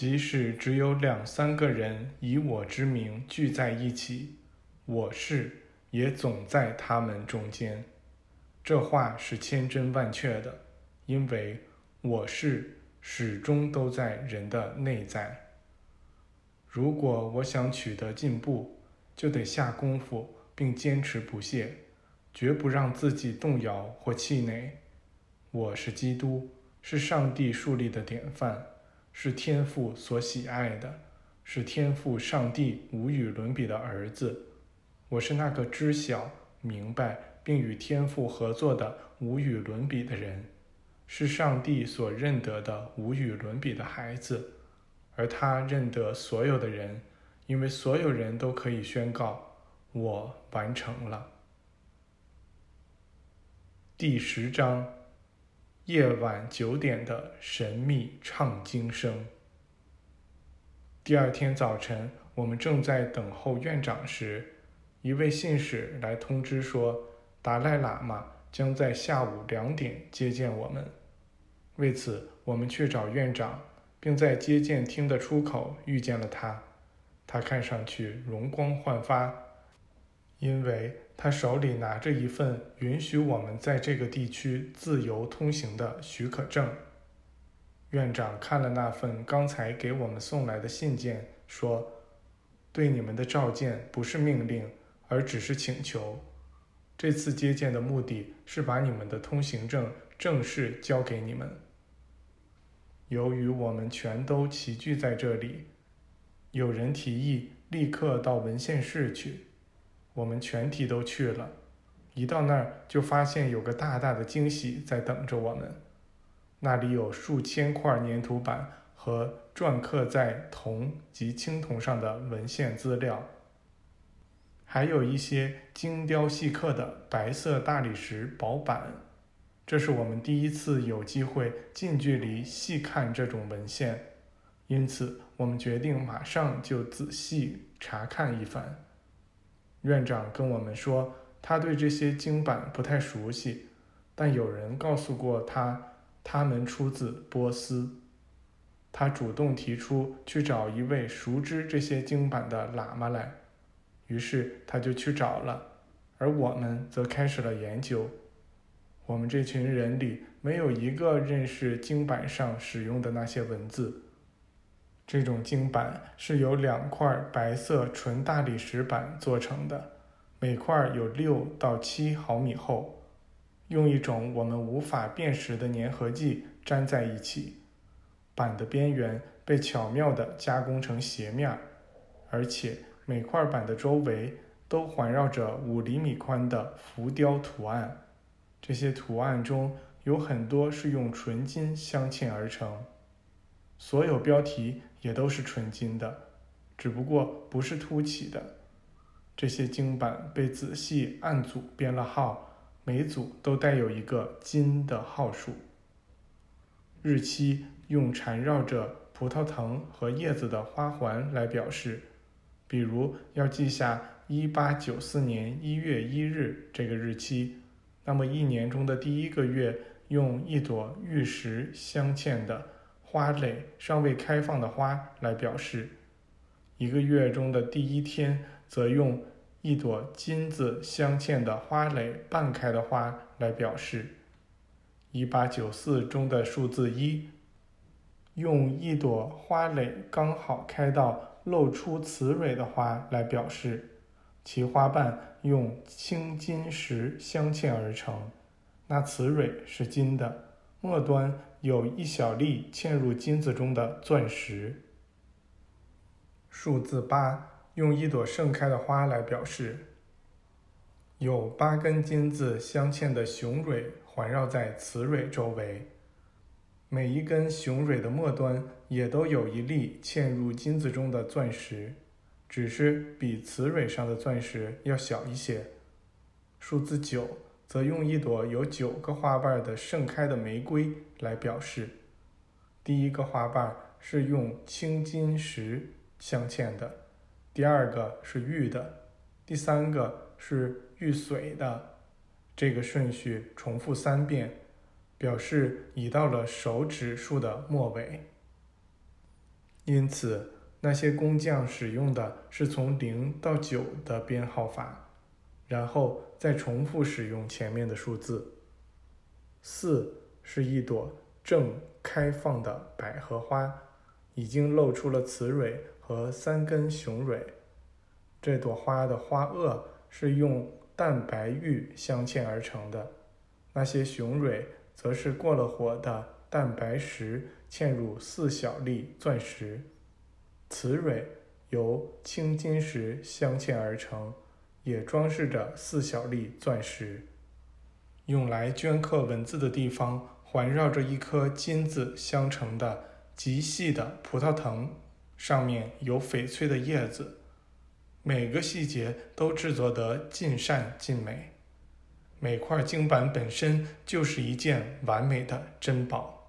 即使只有两三个人以我之名聚在一起，我是也总在他们中间。这话是千真万确的，因为我是始终都在人的内在。如果我想取得进步，就得下功夫，并坚持不懈，绝不让自己动摇或气馁。我是基督，是上帝树立的典范，是天父所喜爱的，是天父上帝无与伦比的儿子。我是那个知晓、明白并与天父合作的无与伦比的人，是上帝所认得的无与伦比的孩子。而他认得所有的人，因为所有人都可以宣告：“我完成了。”第十章，夜晚九点的神秘唱经声。第二天早晨，我们正在等候院长时，一位信使来通知说，达赖喇嘛将在下午两点接见我们。为此，我们去找院长。并在接见厅的出口遇见了他，他看上去容光焕发，因为他手里拿着一份允许我们在这个地区自由通行的许可证。院长看了那份刚才给我们送来的信件，说：“对你们的召见不是命令，而只是请求。这次接见的目的是把你们的通行证正式交给你们。”由于我们全都齐聚在这里，有人提议立刻到文献室去。我们全体都去了。一到那儿，就发现有个大大的惊喜在等着我们。那里有数千块粘土板和篆刻在铜及青铜上的文献资料，还有一些精雕细刻的白色大理石薄板。这是我们第一次有机会近距离细看这种文献，因此我们决定马上就仔细查看一番。院长跟我们说，他对这些经版不太熟悉，但有人告诉过他，他们出自波斯。他主动提出去找一位熟知这些经版的喇嘛来，于是他就去找了，而我们则开始了研究。我们这群人里没有一个认识经版上使用的那些文字。这种经板是由两块白色纯大理石板做成的，每块有六到七毫米厚，用一种我们无法辨识的粘合剂粘在一起。板的边缘被巧妙地加工成斜面，而且每块板的周围都环绕着五厘米宽的浮雕图案。这些图案中有很多是用纯金镶嵌而成，所有标题也都是纯金的，只不过不是凸起的。这些经版被仔细按组编了号，每组都带有一个金的号数。日期用缠绕着葡萄藤和叶子的花环来表示，比如要记下一八九四年一月一日这个日期。那么，一年中的第一个月用一朵玉石镶嵌的花蕾尚未开放的花来表示；一个月中的第一天则用一朵金子镶嵌的花蕾半开的花来表示；一八九四中的数字一，用一朵花蕾刚好开到露出雌蕊的花来表示。其花瓣用青金石镶嵌而成，那雌蕊是金的，末端有一小粒嵌入金子中的钻石。数字八用一朵盛开的花来表示，有八根金子镶嵌的雄蕊环绕在雌蕊周围，每一根雄蕊的末端也都有一粒嵌入金子中的钻石。只是比雌蕊上的钻石要小一些。数字九则用一朵有九个花瓣的盛开的玫瑰来表示。第一个花瓣是用青金石镶嵌的，第二个是玉的，第三个是玉髓的。这个顺序重复三遍，表示已到了手指数的末尾。因此，那些工匠使用的是从零到九的编号法，然后再重复使用前面的数字。四是一朵正开放的百合花，已经露出了雌蕊和三根雄蕊。这朵花的花萼是用蛋白玉镶嵌而成的，那些雄蕊则是过了火的蛋白石嵌入四小粒钻石。雌蕊由青金石镶嵌而成，也装饰着四小粒钻石。用来镌刻文字的地方环绕着一颗金子镶成的极细的葡萄藤，上面有翡翠的叶子。每个细节都制作得尽善尽美，每块晶板本身就是一件完美的珍宝。